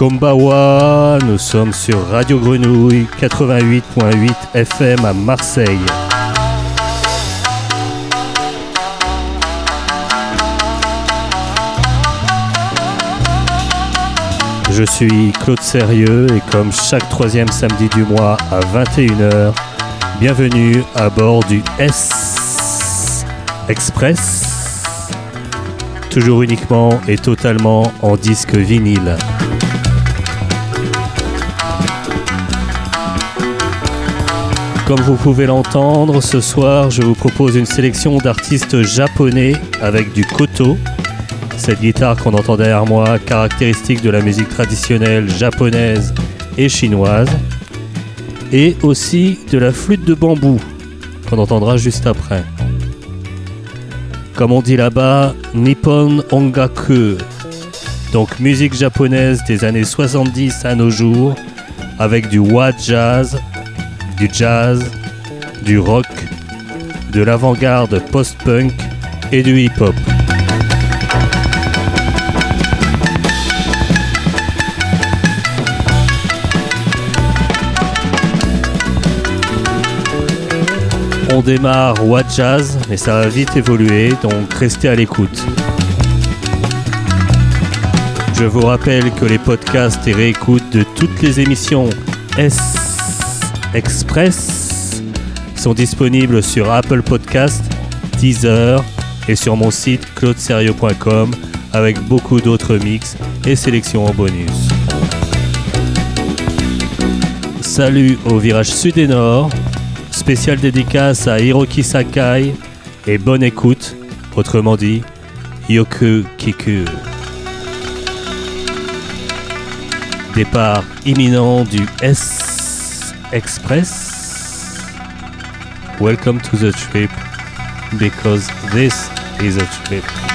Kombawa, nous sommes sur Radio Grenouille 88.8 FM à Marseille. Je suis Claude Sérieux et comme chaque troisième samedi du mois à 21h, bienvenue à bord du S Express, toujours uniquement et totalement en disque vinyle. Comme vous pouvez l'entendre, ce soir je vous propose une sélection d'artistes japonais avec du koto, cette guitare qu'on entend derrière moi, caractéristique de la musique traditionnelle japonaise et chinoise, et aussi de la flûte de bambou qu'on entendra juste après. Comme on dit là-bas, Nippon Ongaku, donc musique japonaise des années 70 à nos jours, avec du wa jazz, du jazz, du rock, de l'avant-garde post-punk et du hip-hop. On démarre What Jazz, mais ça va vite évoluer, donc restez à l'écoute. Je vous rappelle que les podcasts et réécoutes de toutes les émissions S Express sont disponibles sur Apple Podcast, Deezer et sur mon site claudeserio.com avec beaucoup d'autres mix et sélections en bonus. Salut au virage sud et nord, spécial dédicace à Hiroki Sakai et bonne écoute, autrement dit, Yoku Kiku. Départ imminent du S Express. Welcome to the trip because this is a trip.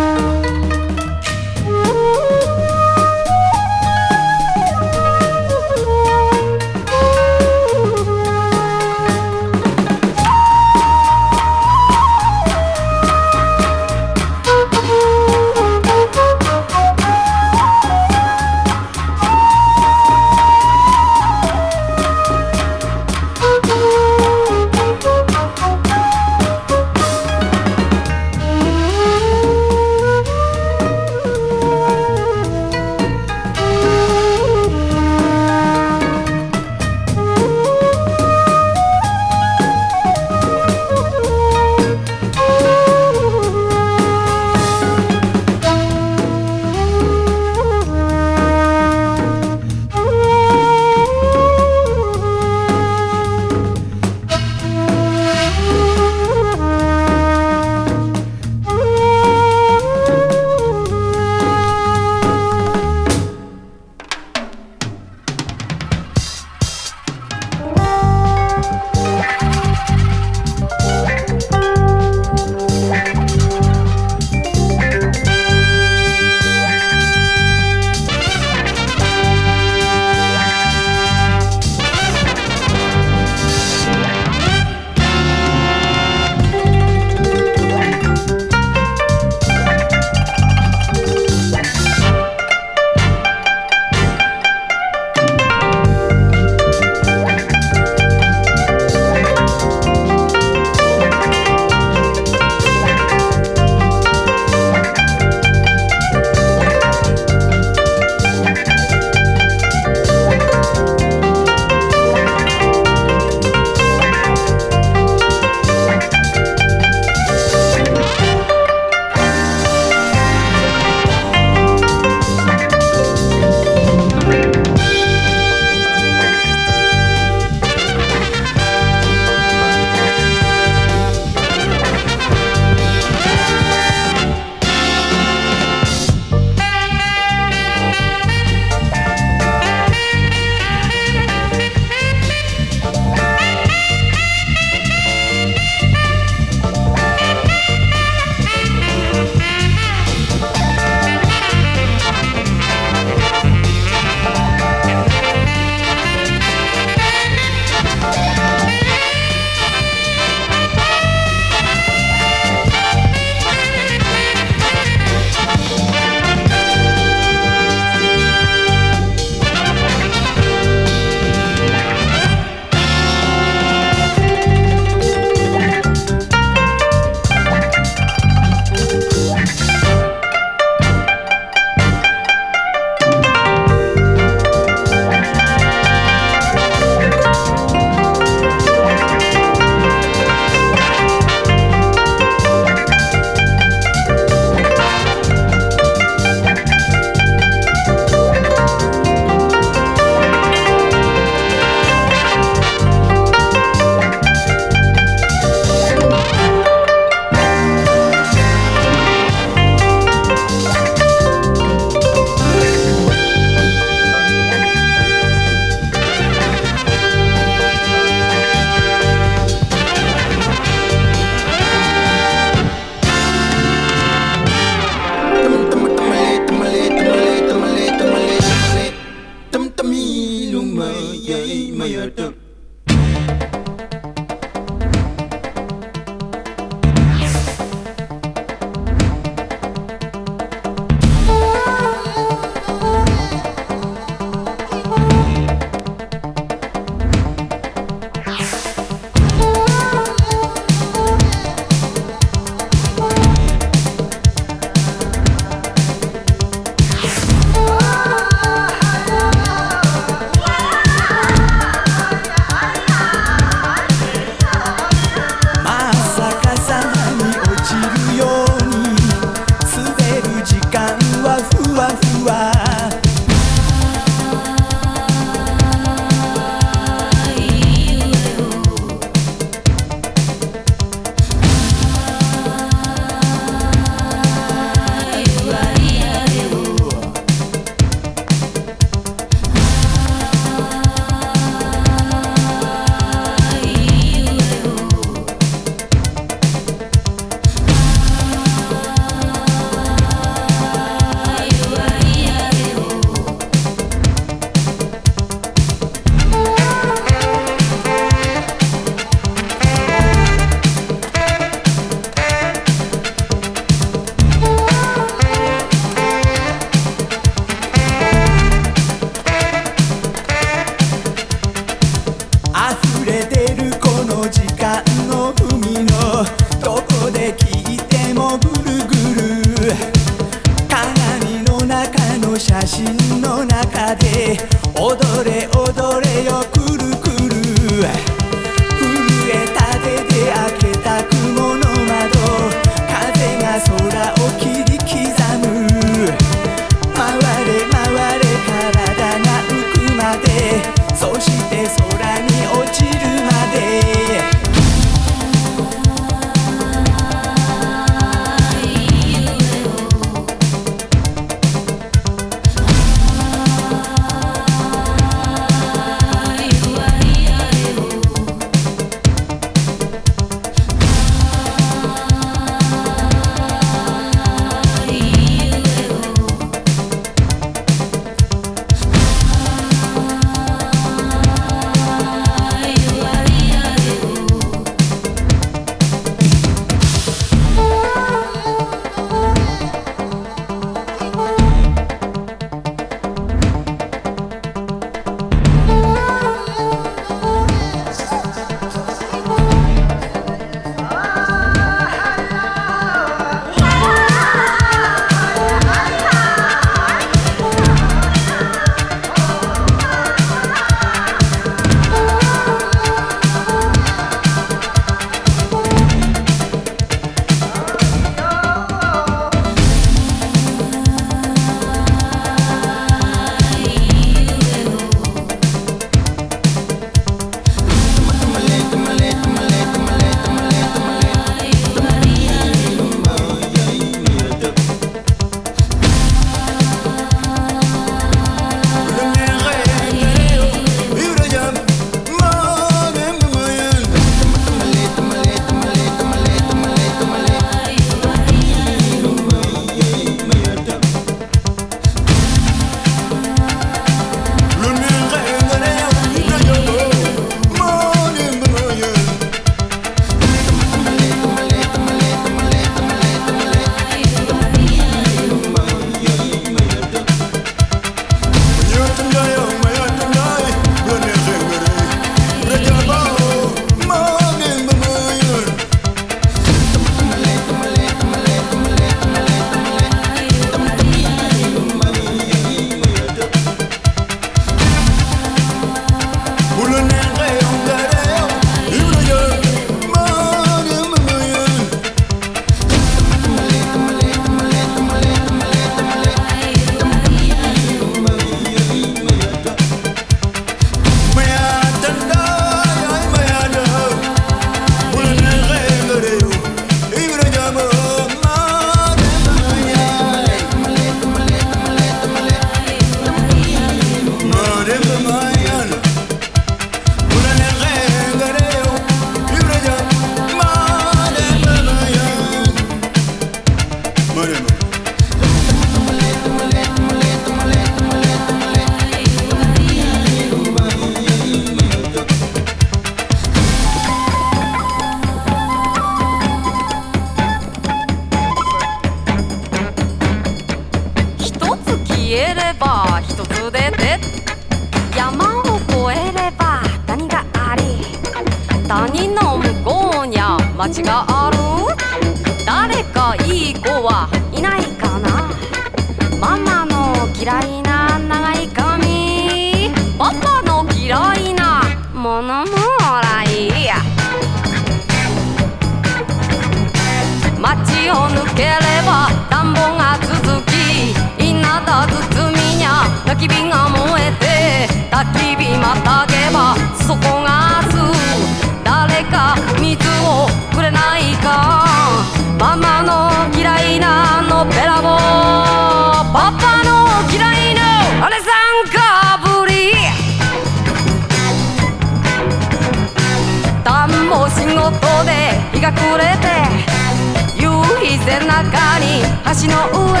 橋の上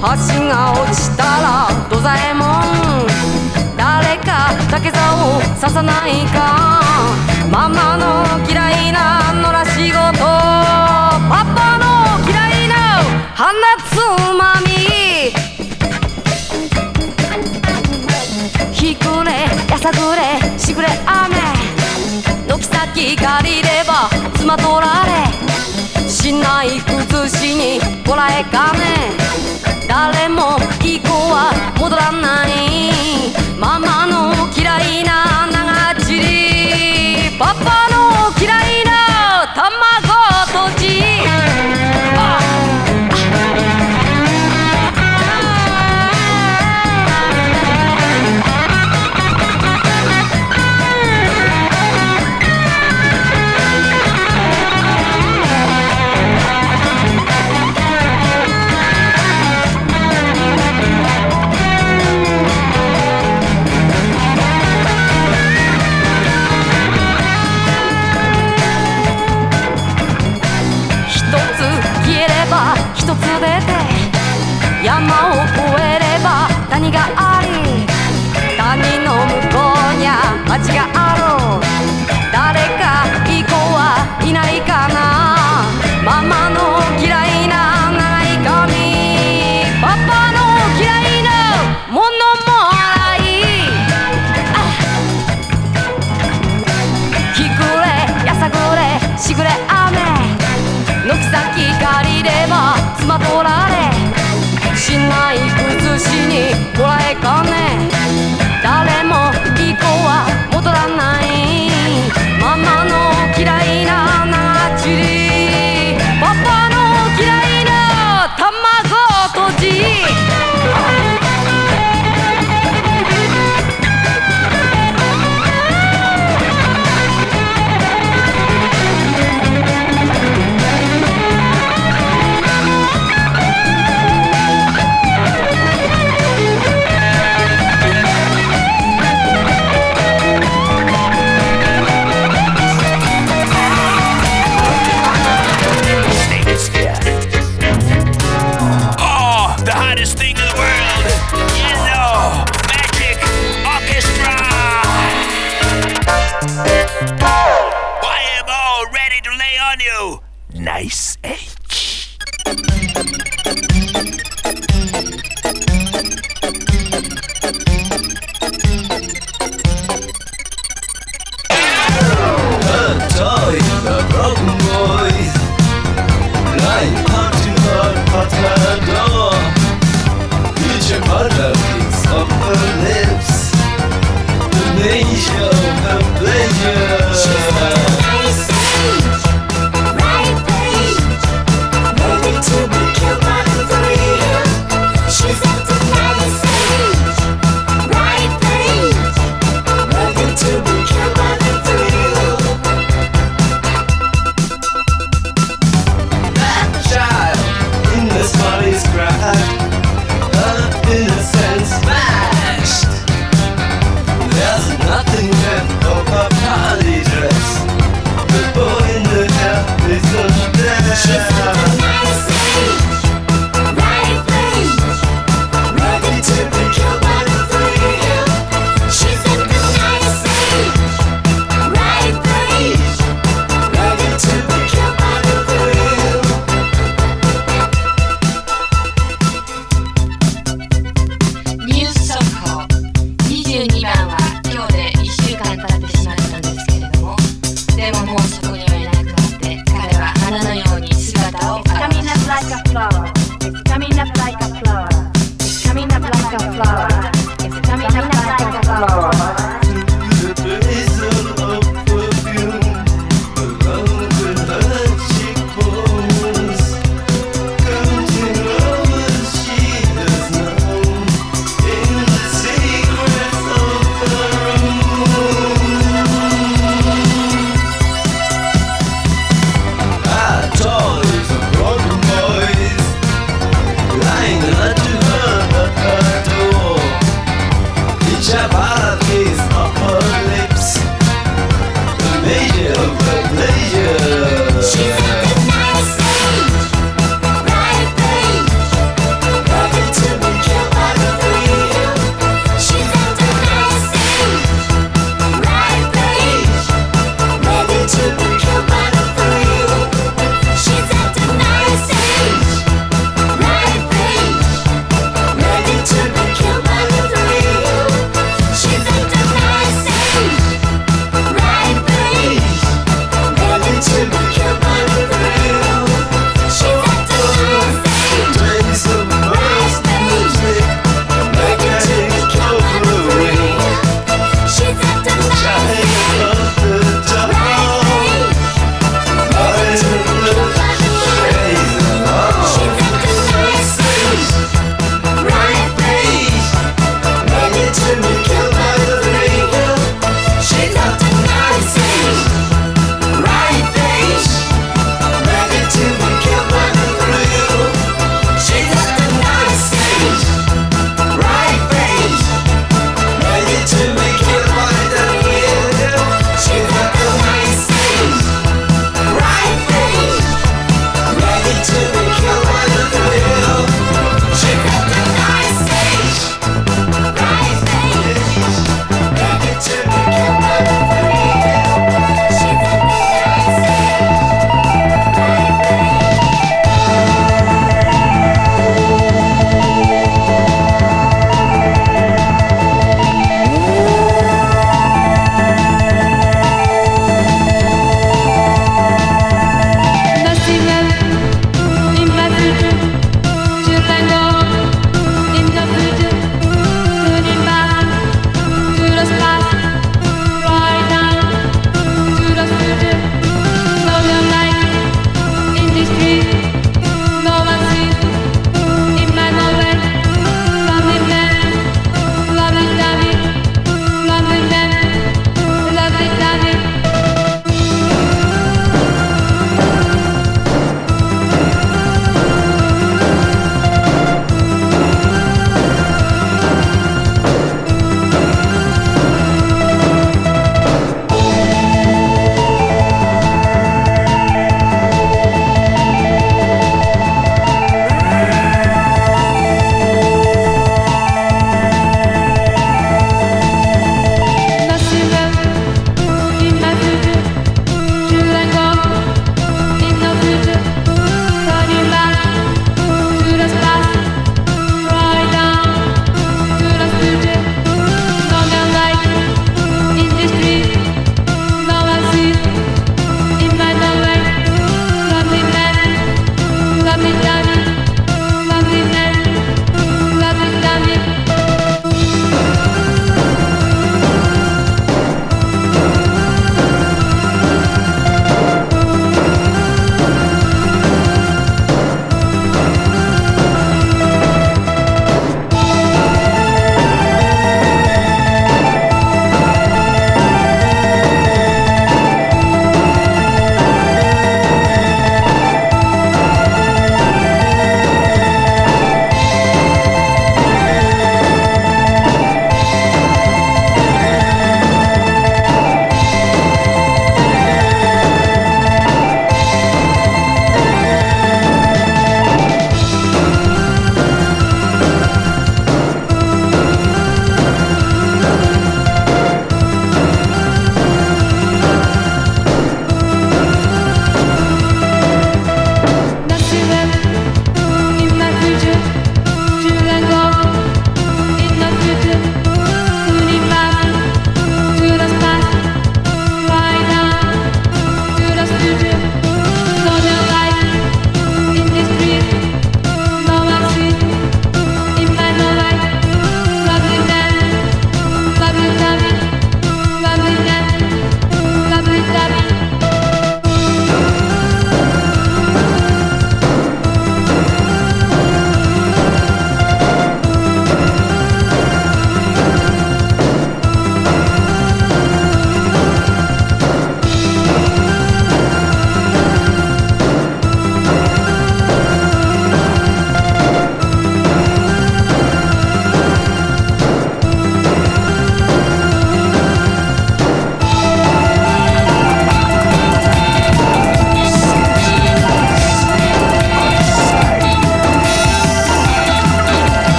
橋が落ちたら土ザエモン誰か竹竿を刺さないか。ママの嫌いな野良仕事。パパの嫌いな花つまみ。ひくれやさぐれしぐれ雨。軒先借りれば妻取られ。しない崩しにこらえかね誰も以降は戻らない。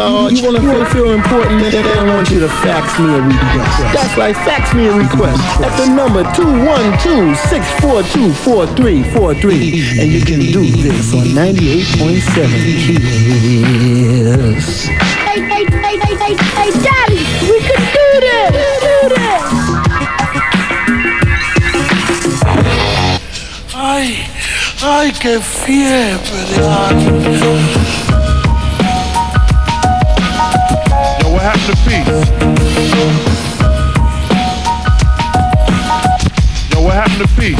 Large. You wanna feel feel important. Then I want you to fax me a request. That's right, fax me a request at the number 212-642-4343. And you can do this on 98.7 Kiss. Hey, hey, hey, hey, hey, hey, Daddy, we can do this! Do this! Ay, ay, qué fiebre. Yo, peace? Yo, what happened to peace?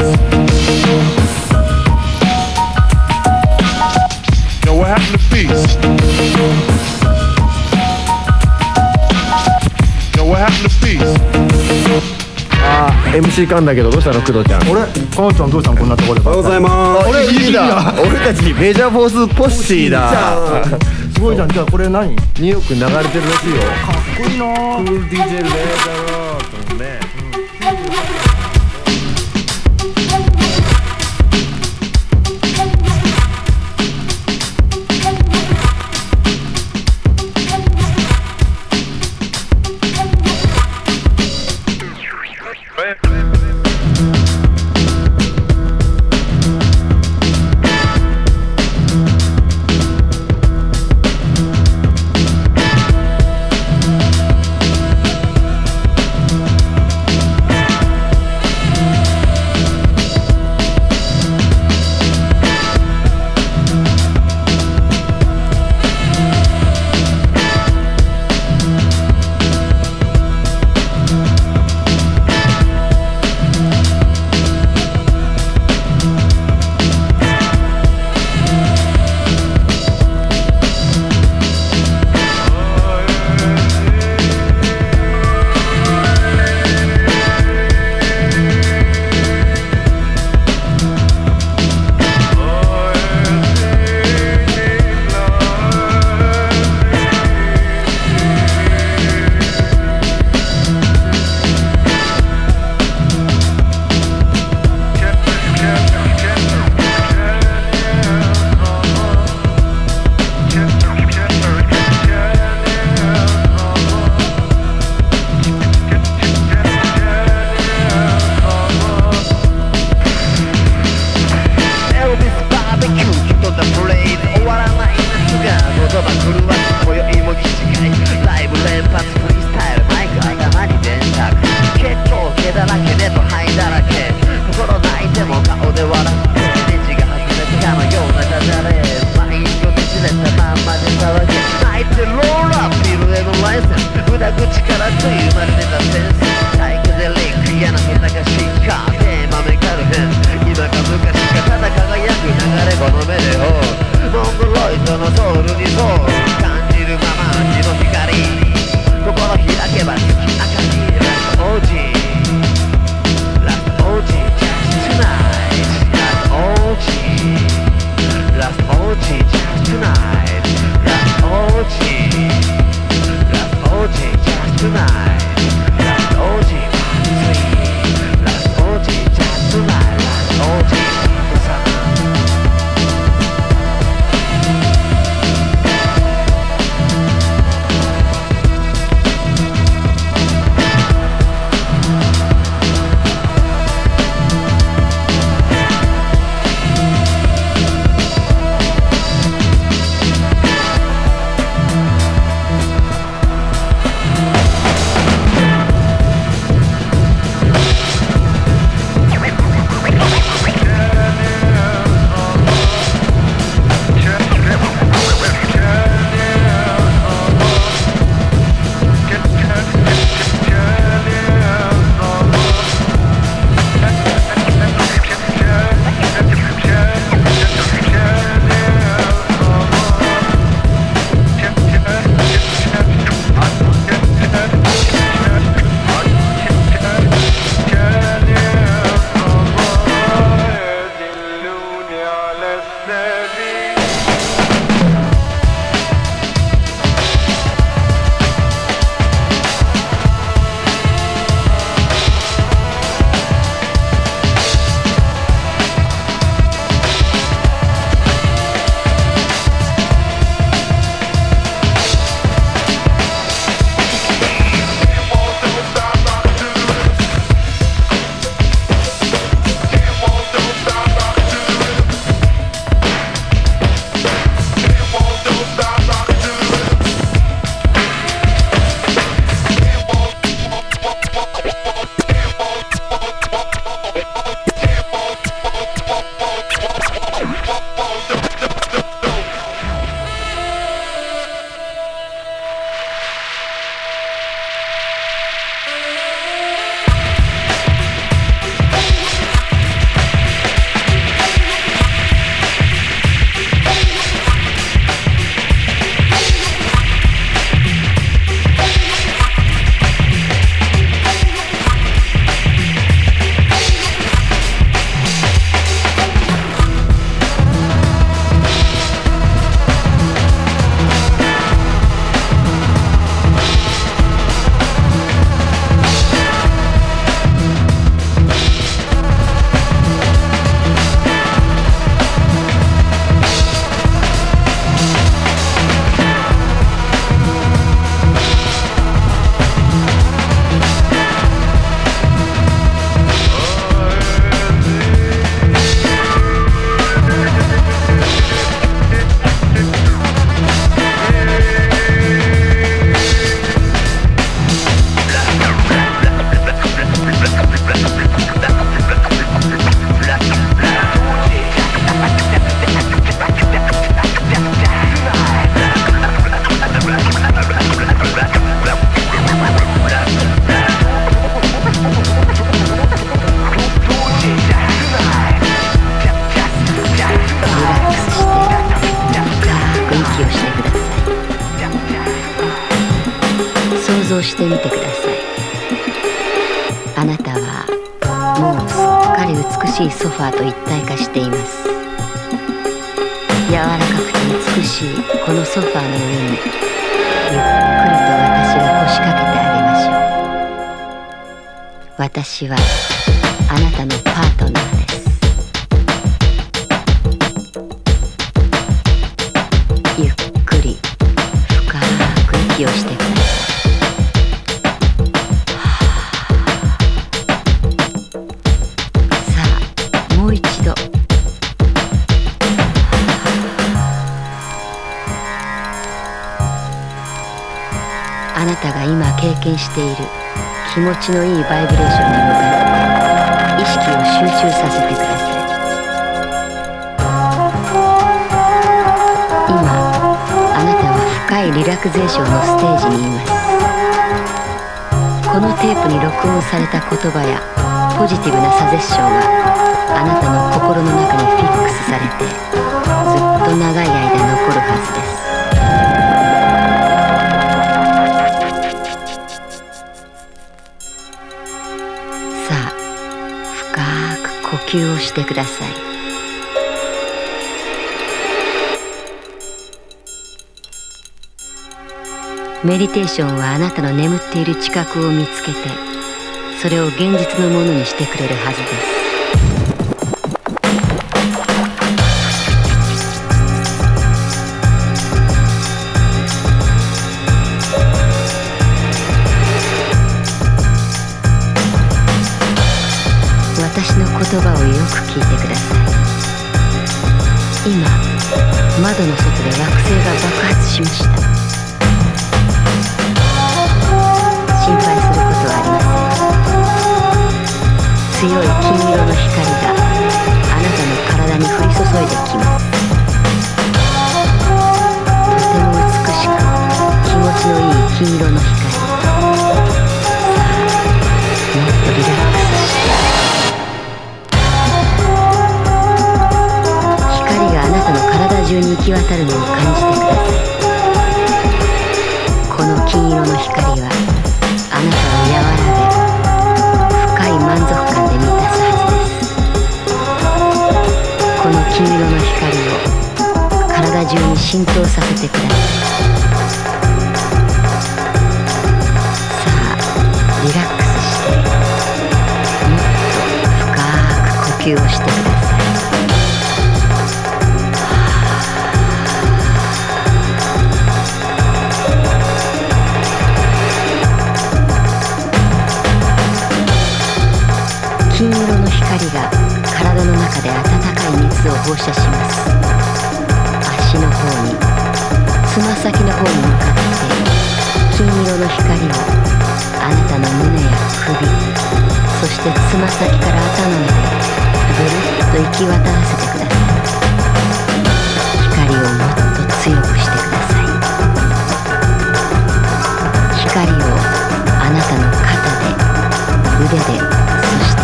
Yo, what happened to peace? Yo, what happened to peace? あ MC かんだけどどうしたの工藤ちゃん？俺かのちゃんどうしたのこんなところでおはようございます。俺いいだ。俺たちメジャーフォースポッシーだ。すごいじゃん。じゃあこれ何？ニューヨークに流れてるらしいよ。かっこいいな。クール DJ レーザーバイブレーションに向かって意識を集中させてください今あなたは深いリラクゼーションのステージにいます。このテープに録音された言葉やポジティブなサジェッションがあなたの心の中にフィックスされてずっと長い間残吸をしてください。メディテーションはあなたの眠っている知覚を見つけてそれを現実のものにしてくれるはずです。体中に浸透させてくださいさあリラックスしてもっと深く呼吸をしてください金色の光が体の中で温かい熱を放射します足の方につま先の方に向かって金色の光をあなたの胸や首そしてつま先から頭までぐるっと行き渡らせてください光をもっと強くしてください。光をあなたの肩で腕でそして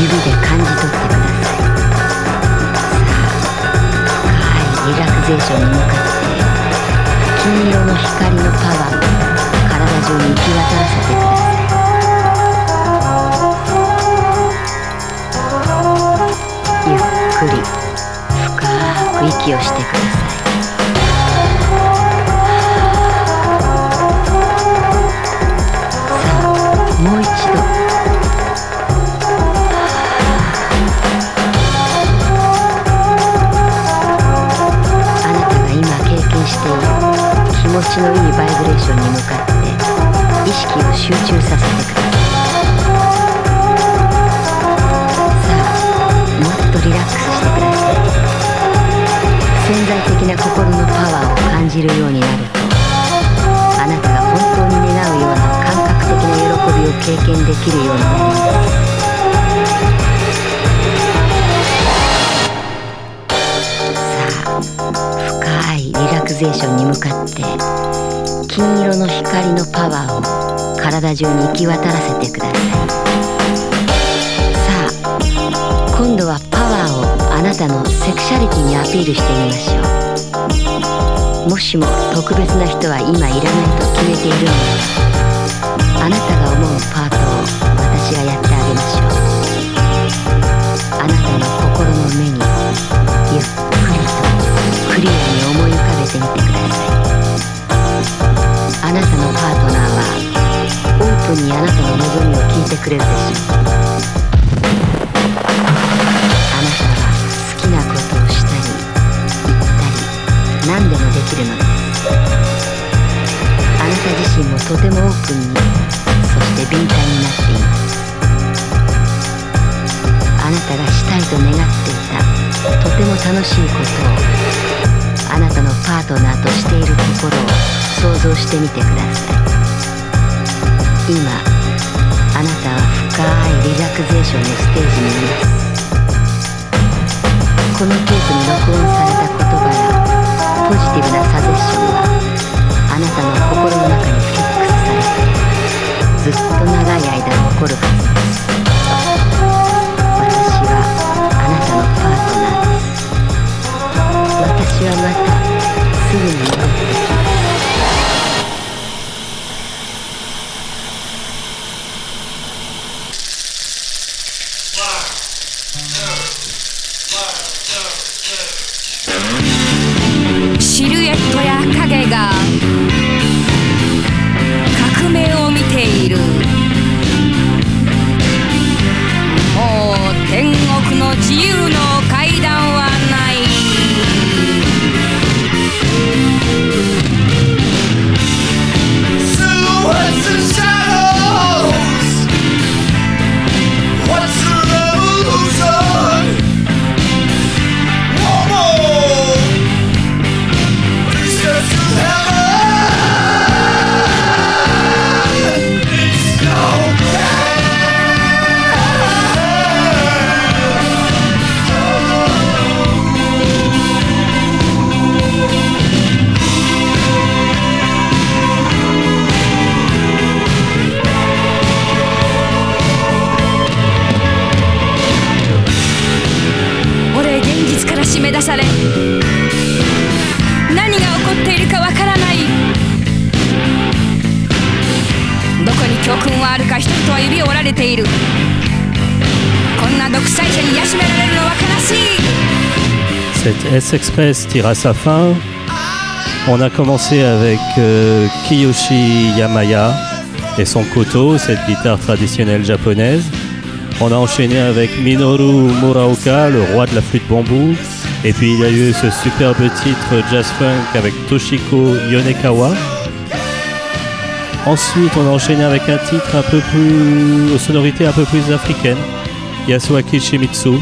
指で感じ取ってください。ゼーションに向かって金色の光のパワーを体中に行き渡らせてください。ゆっくり深く息をしてください。持ちのいいバイブレーションに向かって。意識を集中させてくださいさあもっとリラックスしてください。潜在的な心のパワーを感じるようになる。とあなたが本当に願うような感覚的な喜びを経験できるようになります。ゼーションに向かって金色の光のパワーを体中に行き渡らせてください。さあ今度はパワーをあなたのセクシャリティにアピールしてみましょう。もしも特別な人は今いらないと決めているのならあなたが思うパートを私がやってあげましょう。あなたの心の目にゆっくりとクリアに思い浮かべなたのパートナーはオープンにあなたの望みを聞いてくれるでしょうあなたは好きなことをしたり言ったり何でもできるのですあなた自身もとてもオープンにそして敏感になっていますあなたがしたいと願っていたとても楽しいことをあなたのパートナーとしているところを想像してみてください今あなたは深いリラクゼーションのステージにいます。このテープに録音された言葉やポジティブなサジェッションはあなたの心の中にフィックスされてずっと長い間残るはず。私はまたすぐに。戻ってきますシルエットや影が Cette S-Express tire à sa fin. On a commencé avec euh, Kiyoshi Yamaya et son koto, cette guitare traditionnelle japonaise. On a enchaîné avec Minoru Muraoka, le roi de la flûte bambou. Et puis il y a eu ce superbe titre jazz funk avec Toshiko Yonekawa. Ensuite, on a enchaîné avec un titre un peu plus aux sonorités un peu plus africaines, Yasuaki Shimizu,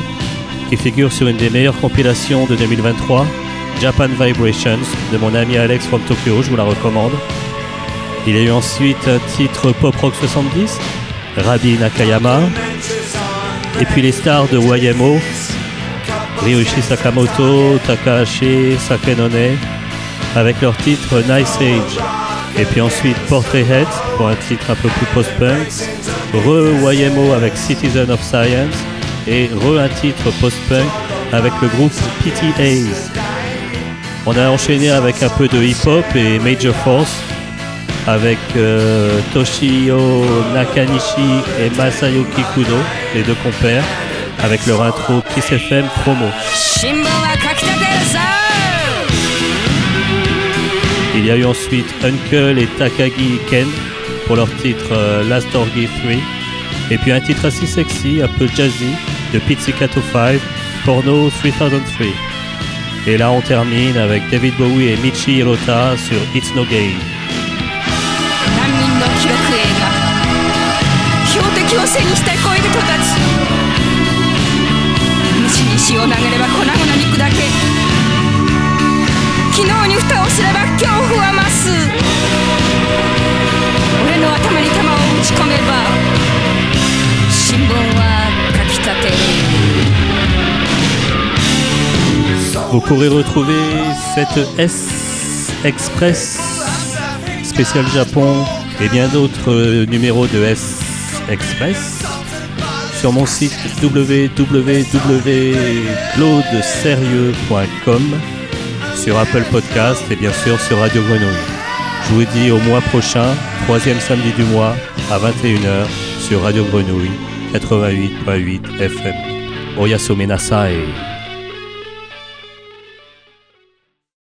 qui figure sur une des meilleures compilations de 2023, Japan Vibrations, de mon ami Alex from Tokyo, je vous la recommande. Il y a eu ensuite un titre pop rock 70, Rabi Nakayama, et puis les stars de YMO, Ryuichi Sakamoto, Takahashi, Sakenone, avec leur titre Nice Age. Et puis ensuite Portrait Head pour un titre un peu plus post-punk, Re YMO avec Citizen of Science et re un titre post-punk avec le groupe PTAs. On a enchaîné avec un peu de hip-hop et Major Force avec euh, Toshio Nakanishi et Masayuki Kudo, les deux compères, avec leur intro Kiss FM promo. Il y a eu ensuite Uncle et Takagi Ken pour leur titre euh, Last Orgy 3. Et puis un titre assez sexy, un peu jazzy, de Pizzicato 5, Porno 3003. Et là on termine avec David Bowie et Michi Hirota sur It's No Game. 難民の記録映画標的を背にした恋人たち虫に石を投げれば粉々に砕け昨日に蓋をすれば恐怖は増す俺の頭に弾を打ち込めば Vous pourrez retrouver cette S Express spécial Japon et bien d'autres numéros de S Express sur mon site www.claudeserieux.com sur Apple Podcast et bien sûr sur Radio Grenouille. Je vous dis au mois prochain, troisième samedi du mois, à 21h sur Radio Grenouille 88.8 FM. Oyasome Nasai.